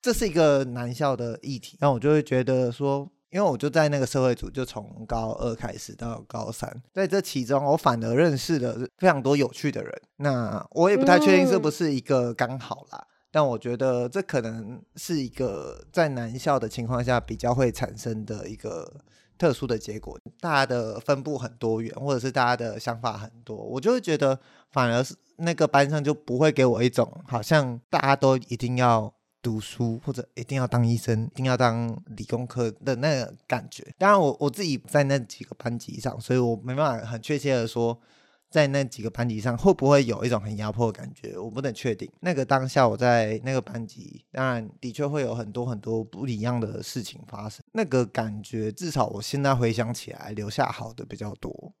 这是一个男校的议题，那我就会觉得说，因为我就在那个社会组，就从高二开始到高三，在这其中我反而认识了非常多有趣的人，那我也不太确定是不是一个刚好啦。嗯但我觉得这可能是一个在男校的情况下比较会产生的一个特殊的结果，大家的分布很多元，或者是大家的想法很多，我就会觉得反而是那个班上就不会给我一种好像大家都一定要读书或者一定要当医生、一定要当理工科的那个感觉。当然，我我自己在那几个班级上，所以我没办法很确切的说。在那几个班级上，会不会有一种很压迫的感觉？我不能确定。那个当下我在那个班级，当然的确会有很多很多不一样的事情发生。那个感觉，至少我现在回想起来，留下好的比较多。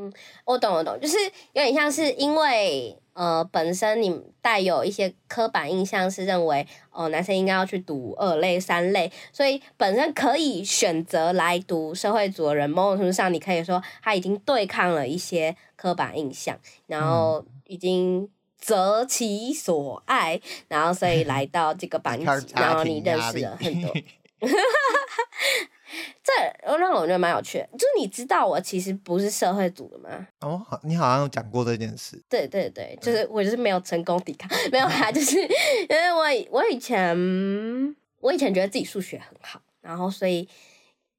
嗯，我懂，我懂，就是有点像是因为呃，本身你带有一些刻板印象，是认为哦、呃，男生应该要去读二类、三类，所以本身可以选择来读社会组的人，某种程度上，你可以说他已经对抗了一些刻板印象，然后已经择其所爱，然后所以来到这个班级，然后你认识了很多。这让我觉得蛮有趣的。就是你知道我其实不是社会组的吗？哦，好，你好像有讲过这件事。对对对，就是我就是没有成功抵抗，没有啦，就是因为我我以前我以前觉得自己数学很好，然后所以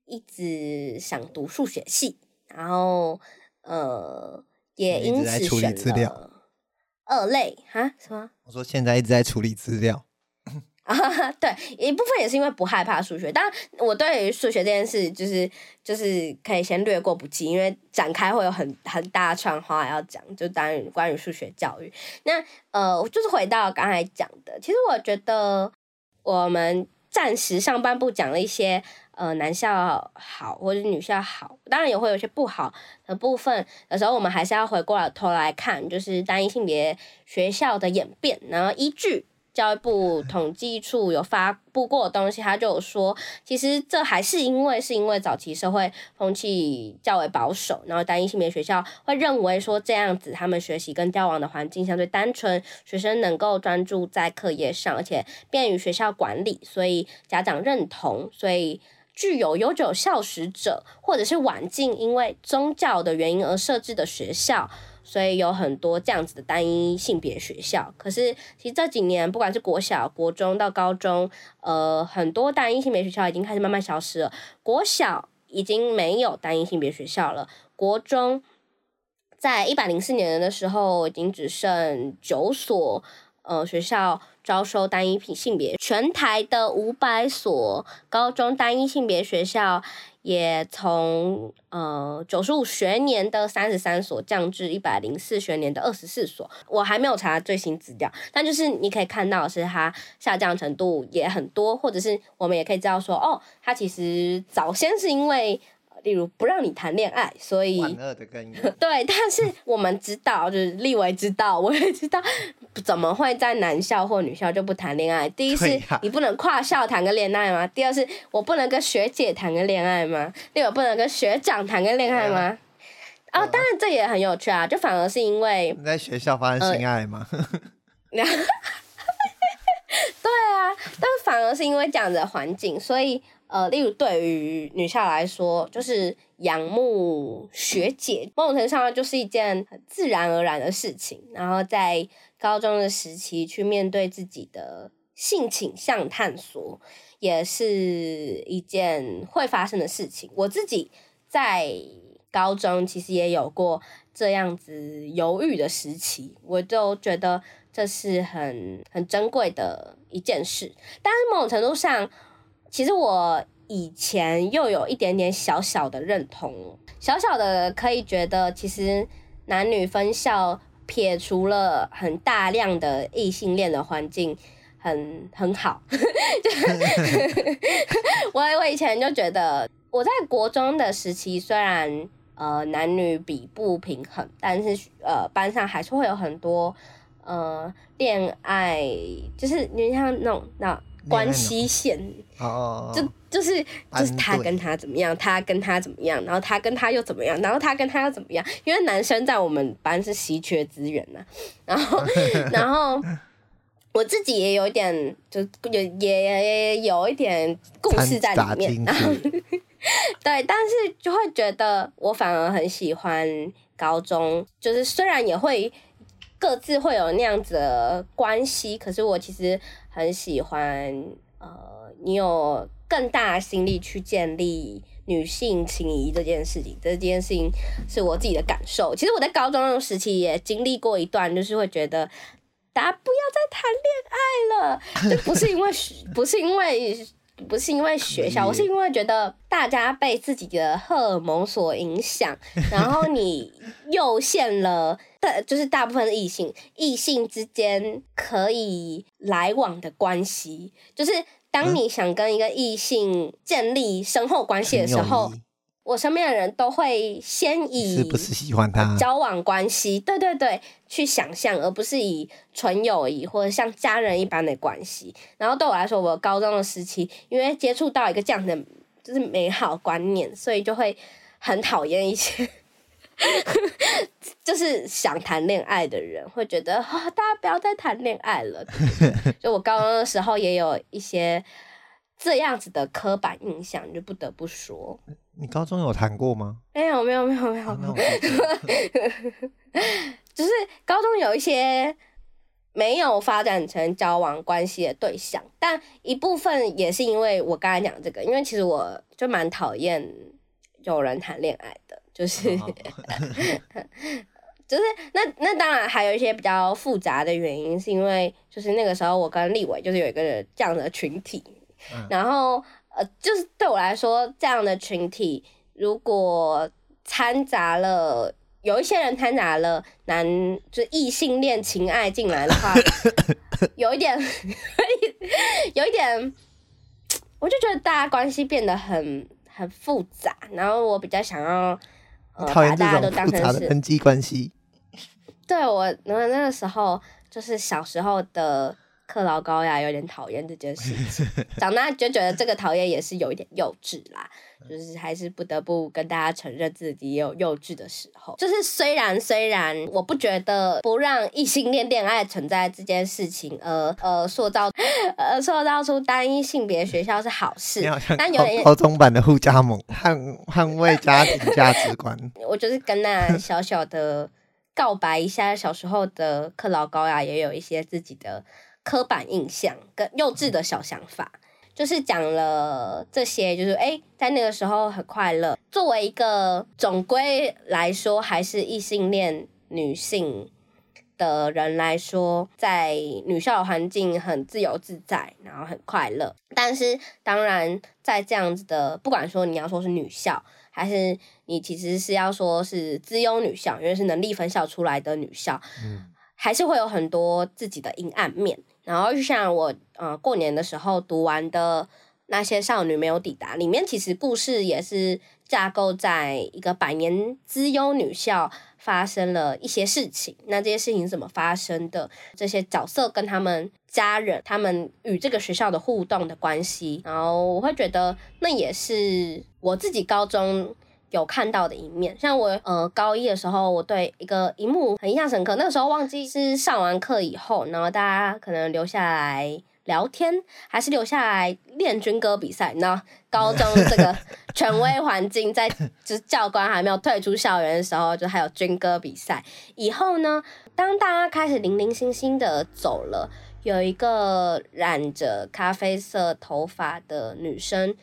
一直想读数学系，然后呃也因此选了二类哈什么？我说现在一直在处理资料。啊，对，一部分也是因为不害怕数学，但我对于数学这件事，就是就是可以先略过不计，因为展开会有很很大串话要讲，就关于关于数学教育。那呃，就是回到刚才讲的，其实我觉得我们暂时上半部讲了一些呃男校好或者女校好，当然也会有些不好的部分。有时候我们还是要回过头来看，就是单一性别学校的演变，然后依据。教育部统计处有发布过的东西，他就有说，其实这还是因为是因为早期社会风气较为保守，然后单一性别学校会认为说这样子他们学习跟交往的环境相对单纯，学生能够专注在课业上，而且便于学校管理，所以家长认同，所以具有悠久校史者，或者是晚近因为宗教的原因而设置的学校。所以有很多这样子的单一性别学校，可是其实这几年不管是国小、国中到高中，呃，很多单一性别学校已经开始慢慢消失了。国小已经没有单一性别学校了，国中在一百零四年的时候已经只剩九所呃学校招收单一品性别，全台的五百所高中单一性别学校。也从呃九十五学年的三十三所降至一百零四学年的二十四所，我还没有查最新资料，但就是你可以看到是它下降程度也很多，或者是我们也可以知道说，哦，它其实早先是因为。例如不让你谈恋爱，所以 对，但是我们知道，就是立委知道，我也知道，怎么会在男校或女校就不谈恋爱？第一是，你不能跨校谈个恋爱吗？第二是，我不能跟学姐谈个恋爱吗？第二，不能跟学长谈个恋爱吗？哦，当然这也很有趣啊，就反而是因为你在学校发生性爱吗？但反而是因为这样的环境，所以。呃，例如对于女校来说，就是仰慕学姐，某种程度上就是一件自然而然的事情。然后在高中的时期去面对自己的性倾向探索，也是一件会发生的事情。我自己在高中其实也有过这样子犹豫的时期，我就觉得这是很很珍贵的一件事。但是某种程度上，其实我以前又有一点点小小的认同，小小的可以觉得，其实男女分校撇除了很大量的异性恋的环境很很好。我我以前就觉得，我在国中的时期虽然呃男女比不平衡，但是呃班上还是会有很多呃恋爱，就是你像那种那。关系线，oh, 就就是就是他跟他怎么样，他跟他怎么样，然后他跟他又怎么样，然后他跟他又怎么样？因为男生在我们班是稀缺资源呐，然后 然后我自己也有一点，就也也有一点故事在里面，然后 对，但是就会觉得我反而很喜欢高中，就是虽然也会各自会有那样子的关系，可是我其实。很喜欢，呃，你有更大的心力去建立女性情谊这件事情，这件事情是我自己的感受。其实我在高中时期也经历过一段，就是会觉得大家不要再谈恋爱了，就不是因为 不是因为不是因为学校，我是因为觉得大家被自己的荷尔蒙所影响，然后你又限了。大，就是大部分的异性，异性之间可以来往的关系，就是当你想跟一个异性建立深厚关系的时候，我身边的人都会先以是不是喜欢他交往关系，对对对，去想象，而不是以纯友谊或者像家人一般的关系。然后对我来说，我高中的时期，因为接触到一个这样的就是美好观念，所以就会很讨厌一些。就是想谈恋爱的人会觉得啊、哦，大家不要再谈恋爱了。就我高中的时候也有一些这样子的刻板印象，你就不得不说。你高中有谈过吗？没有，没有，没有，没有。啊、就是高中有一些没有发展成交往关系的对象，但一部分也是因为我刚才讲这个，因为其实我就蛮讨厌有人谈恋爱的，就是，就是那那当然还有一些比较复杂的原因，是因为就是那个时候我跟立伟就是有一个这样的群体，嗯、然后。呃，就是对我来说，这样的群体如果掺杂了有一些人掺杂了男就是异性恋情爱进来的话，有一点，有一点，我就觉得大家关系变得很很复杂，然后我比较想要呃把大家都当成是人际关系。对我，那那个时候就是小时候的。克劳高雅有点讨厌这件事情，长大就觉得这个讨厌也是有一点幼稚啦，就是还是不得不跟大家承认自己也有幼稚的时候。就是虽然虽然我不觉得不让异性恋恋爱存在这件事情，呃呃塑造 呃塑造出单一性别学校是好事，但有点高中版的互加盟，捍捍卫家庭价值观。我就是跟那小小的告白一下，小时候的克劳高雅也有一些自己的。刻板印象跟幼稚的小想法，就是讲了这些，就是哎、欸，在那个时候很快乐。作为一个总归来说还是异性恋女性的人来说，在女校环境很自由自在，然后很快乐。但是当然，在这样子的，不管说你要说是女校，还是你其实是要说是资优女校，因为是能力分校出来的女校，嗯，还是会有很多自己的阴暗面。然后就像我呃过年的时候读完的那些少女没有抵达，里面其实故事也是架构在一个百年资优女校发生了一些事情。那这些事情怎么发生的？这些角色跟他们家人，他们与这个学校的互动的关系，然后我会觉得那也是我自己高中。有看到的一面，像我呃高一的时候，我对一个一幕很印象深刻。那个时候忘记是上完课以后，然后大家可能留下来聊天，还是留下来练军歌比赛。然后高中这个 权威环境，在就是教官还没有退出校园的时候，就还有军歌比赛。以后呢，当大家开始零零星星的走了，有一个染着咖啡色头发的女生。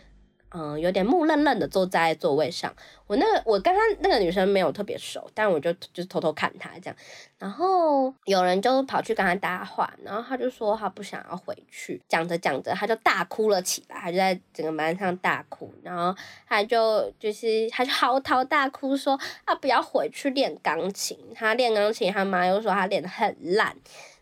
嗯，有点木愣愣的坐在座位上。我那个，我跟他那个女生没有特别熟，但我就就偷偷看她这样。然后有人就跑去跟他搭话，然后他就说他不想要回去。讲着讲着，他就大哭了起来，他就在整个班上大哭。然后他就就是他就嚎啕大哭说他不要回去练钢琴。他练钢琴，他妈又说他练得很烂，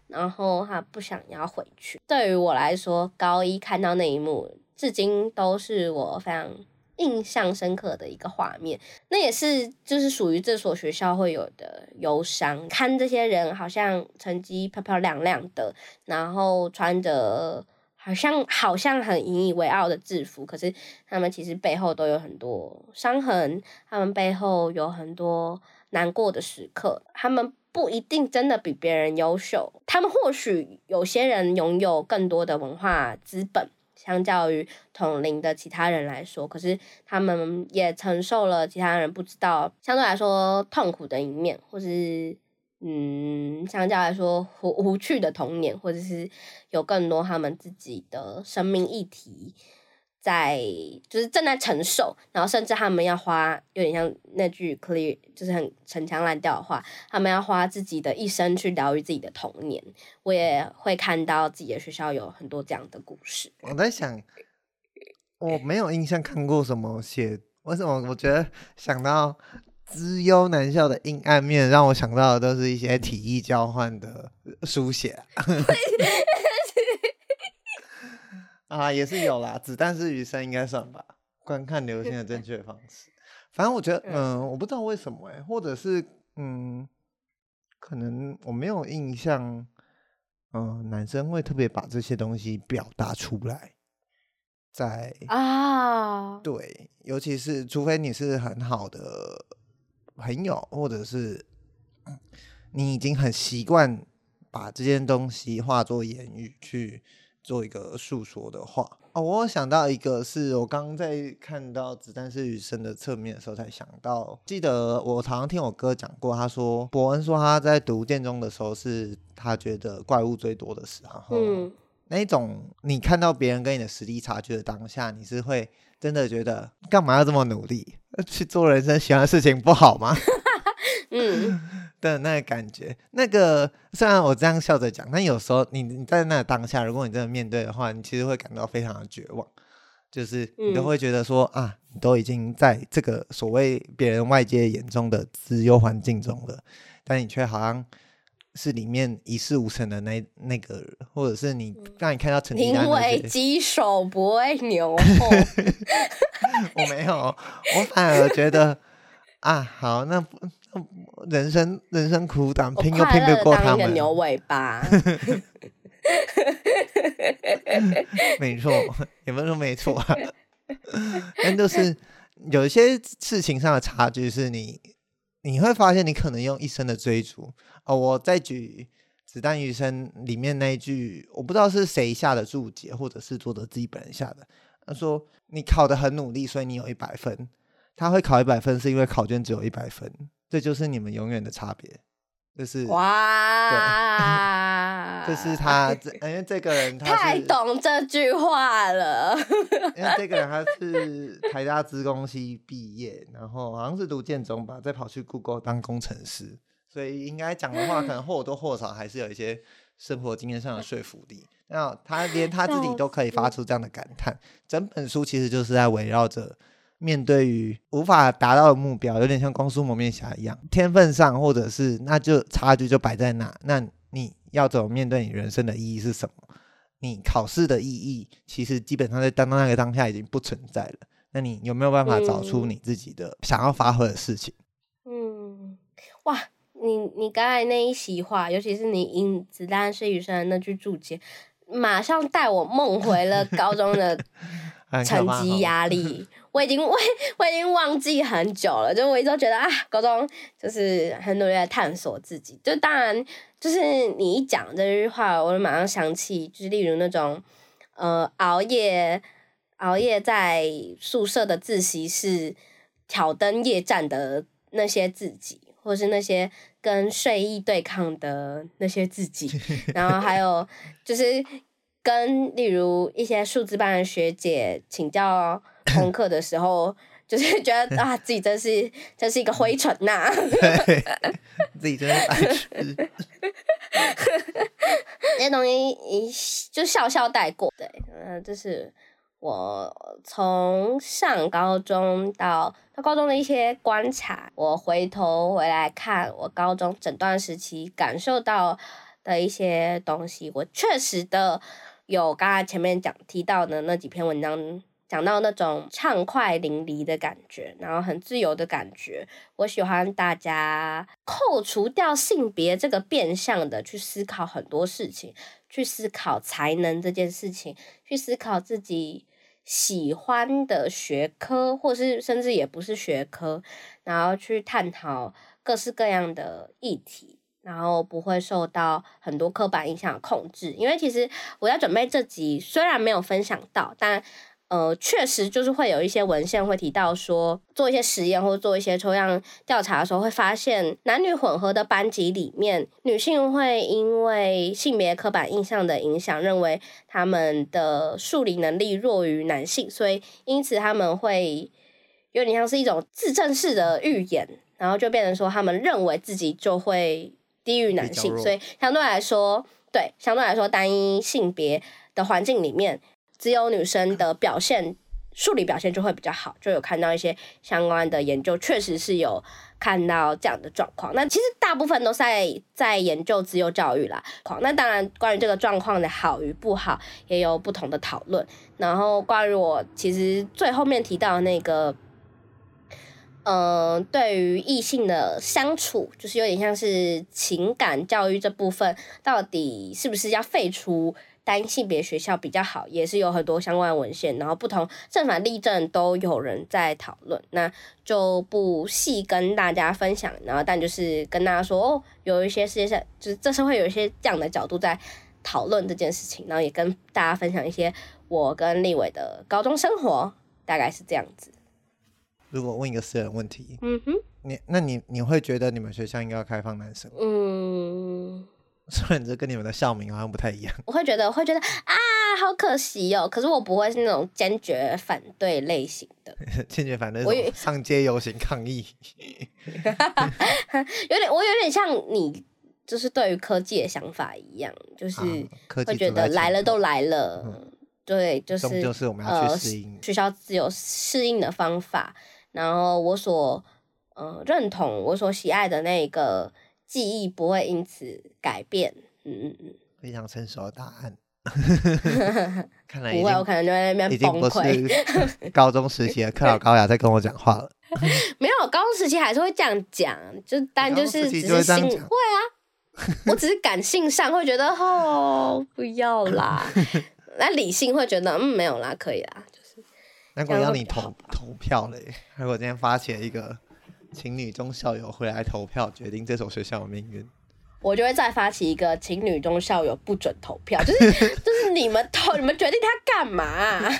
然后他不想要回去。对于我来说，高一看到那一幕。至今都是我非常印象深刻的一个画面，那也是就是属于这所学校会有的忧伤。看这些人好像成绩漂漂亮亮的，然后穿着好像好像很引以为傲的制服，可是他们其实背后都有很多伤痕，他们背后有很多难过的时刻，他们不一定真的比别人优秀，他们或许有些人拥有更多的文化资本。相较于同龄的其他人来说，可是他们也承受了其他人不知道相对来说痛苦的一面，或是嗯，相较来说无无趣的童年，或者是有更多他们自己的生命议题。在就是正在承受，然后甚至他们要花有点像那句 clear，就是很陈腔滥调的话，他们要花自己的一生去疗愈自己的童年。我也会看到自己的学校有很多这样的故事。我在想，我没有印象看过什么写，为什么我觉得想到资优男校的阴暗面，让我想到的都是一些体液交换的书写。啊，也是有啦，子弹是余生应该算吧。观看流星的正确方式，反正我觉得，嗯，我不知道为什么哎、欸，或者是，嗯，可能我没有印象，嗯，男生会特别把这些东西表达出来，在啊，对，尤其是除非你是很好的朋友，或者是你已经很习惯把这件东西化作言语去。做一个诉说的话。哦，我想到一个，是我刚刚在看到《子弹是雨声》的侧面的时候才想到。记得我常常听我哥讲过，他说伯恩说他在读建中的时候，是他觉得怪物最多的时候。嗯，那一种你看到别人跟你的实力差距的当下，你是会真的觉得干嘛要这么努力 去做人生喜欢的事情不好吗？嗯。的那个感觉，那个虽然我这样笑着讲，但有时候你你在那个当下，如果你真的面对的话，你其实会感到非常的绝望，就是你都会觉得说、嗯、啊，你都已经在这个所谓别人外界眼中的资优环境中了，但你却好像是里面一事无成的那那个人，或者是你让你看到成绩单，宁为鸡手不会牛后，我没有，我反而觉得啊，好，那。人生人生苦短，拼又拼不过他们。牛尾巴，没错，也不是说没错啊。但就是有一些事情上的差距，是你你会发现，你可能用一生的追逐。哦，我再举《子弹余生》里面那一句，我不知道是谁下的注解，或者是作者自己本人下的。他说：“你考得很努力，所以你有一百分。他会考一百分，是因为考卷只有一百分。”这就是你们永远的差别，就是哇，对，这是他这，因为这个人他太懂这句话了，因为这个人他是台大资工系毕业，然后好像是读建中吧，再跑去 Google 当工程师，所以应该讲的话可能或多或少还是有一些生活经验上的说服力。那他连他自己都可以发出这样的感叹，整本书其实就是在围绕着。面对于无法达到的目标，有点像光速蒙面侠一样，天分上或者是那就差距就摆在那。那你要怎么面对你人生的意义是什么？你考试的意义其实基本上在当当那个当下已经不存在了。那你有没有办法找出你自己的想要发挥的事情？嗯，哇，你你刚才那一席话，尤其是你因子弹是雨声那句注解，马上带我梦回了高中的 成绩压力。我已经我我已经忘记很久了，就我一直都觉得啊，高中就是很努力的探索自己。就当然，就是你一讲这句话，我就马上想起，就是例如那种呃熬夜熬夜在宿舍的自习室挑灯夜战的那些自己，或是那些跟睡意对抗的那些自己，然后还有就是跟例如一些数字班的学姐请教。功课的时候，就是觉得 啊，自己真是真是一个灰尘呐、啊，自己真是白痴。那些东西一就笑笑带过，对，嗯，这是我从上高中到到高中的一些观察。我回头回来看我高中整段时期感受到的一些东西，我确实的有刚才前面讲提到的那几篇文章。讲到那种畅快淋漓的感觉，然后很自由的感觉，我喜欢大家扣除掉性别这个变相的去思考很多事情，去思考才能这件事情，去思考自己喜欢的学科，或是甚至也不是学科，然后去探讨各式各样的议题，然后不会受到很多刻板印象的控制。因为其实我在准备这集，虽然没有分享到，但呃，确实就是会有一些文献会提到说，做一些实验或者做一些抽样调查的时候，会发现男女混合的班级里面，女性会因为性别刻板印象的影响，认为他们的数理能力弱于男性，所以因此他们会有点像是一种自证式的预言，然后就变成说他们认为自己就会低于男性，所以相对来说，对，相对来说单一性别的环境里面。只有女生的表现，数理表现就会比较好，就有看到一些相关的研究，确实是有看到这样的状况。那其实大部分都在在研究自由教育啦。那当然，关于这个状况的好与不好，也有不同的讨论。然后，关于我其实最后面提到那个，嗯、呃，对于异性的相处，就是有点像是情感教育这部分，到底是不是要废除？单性别学校比较好，也是有很多相关文献，然后不同正反例证都有人在讨论，那就不细跟大家分享。然后，但就是跟大家说，哦，有一些世界上就是这社会有一些这样的角度在讨论这件事情，然后也跟大家分享一些我跟立伟的高中生活，大概是这样子。如果问一个私人问题，嗯哼，你那你你会觉得你们学校应该要开放男生？嗯，虽然这跟你们的校名好像不太一样。我会觉得，我会觉得啊，好可惜哦。可是我不会是那种坚决反对类型的，坚决反对，我上街游行抗议。有点，我有点像你，就是对于科技的想法一样，就是会觉得来了都来了，嗯、对，就是就是我们要去适应、呃、学校自有适应的方法。然后我所呃认同，我所喜爱的那个记忆不会因此改变。嗯嗯嗯，非常成熟的答案。看来不会，我可能就在那边崩溃。高中时期的克劳高雅在跟我讲话了。没有，高中时期还是会这样讲，就但就是只是心会啊，我只是感性上会觉得哦不要啦，那理性会觉得嗯没有啦，可以啦。如果要你投投票嘞，如果今天发起了一个，请女中校友回来投票，决定这所学校的命运，我就会再发起一个，情侣中校友不准投票，就是 就是你们投，你们决定他干嘛、啊，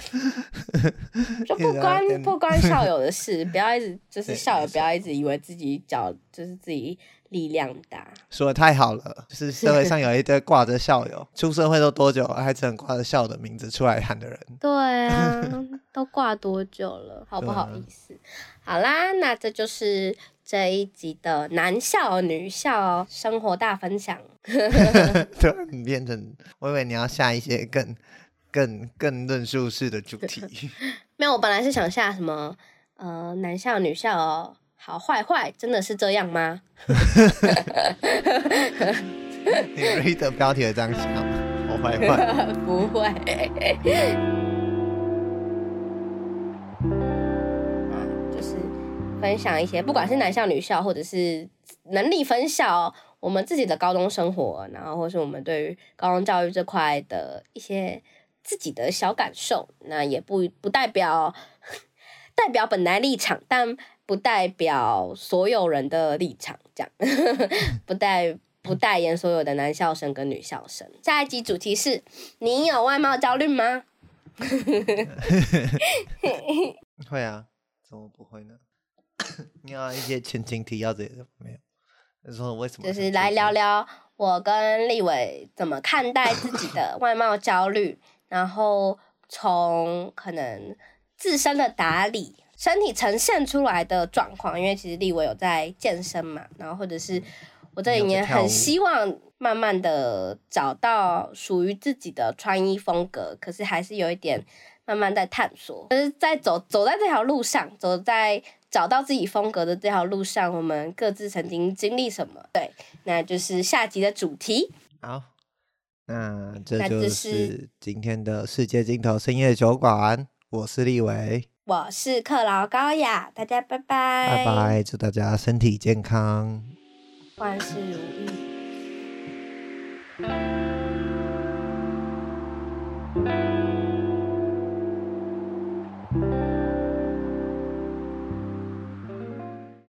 就不关不关校友的事，不要一直就是校友不要一直以为自己脚就是自己。力量大，说的太好了。就是社会上有一堆挂着校友，出社会都多久，还只能挂着校的名字出来喊的人。对啊，都挂多久了？好不好意思？啊、好啦，那这就是这一集的男校女校生活大分享。突然变成，我以为你要下一些更、更、更论述式的主题。没有，我本来是想下什么，呃，男校女校哦。好坏坏，真的是这样吗？你 read 的标题也这样写吗？好坏坏，不会。分享一些，不管是男校女校，或者是能力分校，我们自己的高中生活，然后或是我们对于高中教育这块的一些自己的小感受，那也不不代表 代表本来立场，但。不代表所有人的立场，这样 不代不代言所有的男校生跟女校生。下一集主题是：你有外貌焦虑吗？会啊，怎么不会呢？你要一些前情提要这些没有。就是说为什么？就是来聊聊我跟立伟怎么看待自己的外貌焦虑，然后从可能自身的打理。身体呈现出来的状况，因为其实立伟有在健身嘛，然后或者是我这一年很希望慢慢的找到属于自己的穿衣风格，可是还是有一点慢慢在探索，就是在走走在这条路上，走在找到自己风格的这条路上，我们各自曾经经历什么？对，那就是下集的主题。好，那这就是今天的世界尽头深夜酒馆，我是立伟。我是克劳高雅，大家拜拜，拜拜，祝大家身体健康，万事如意。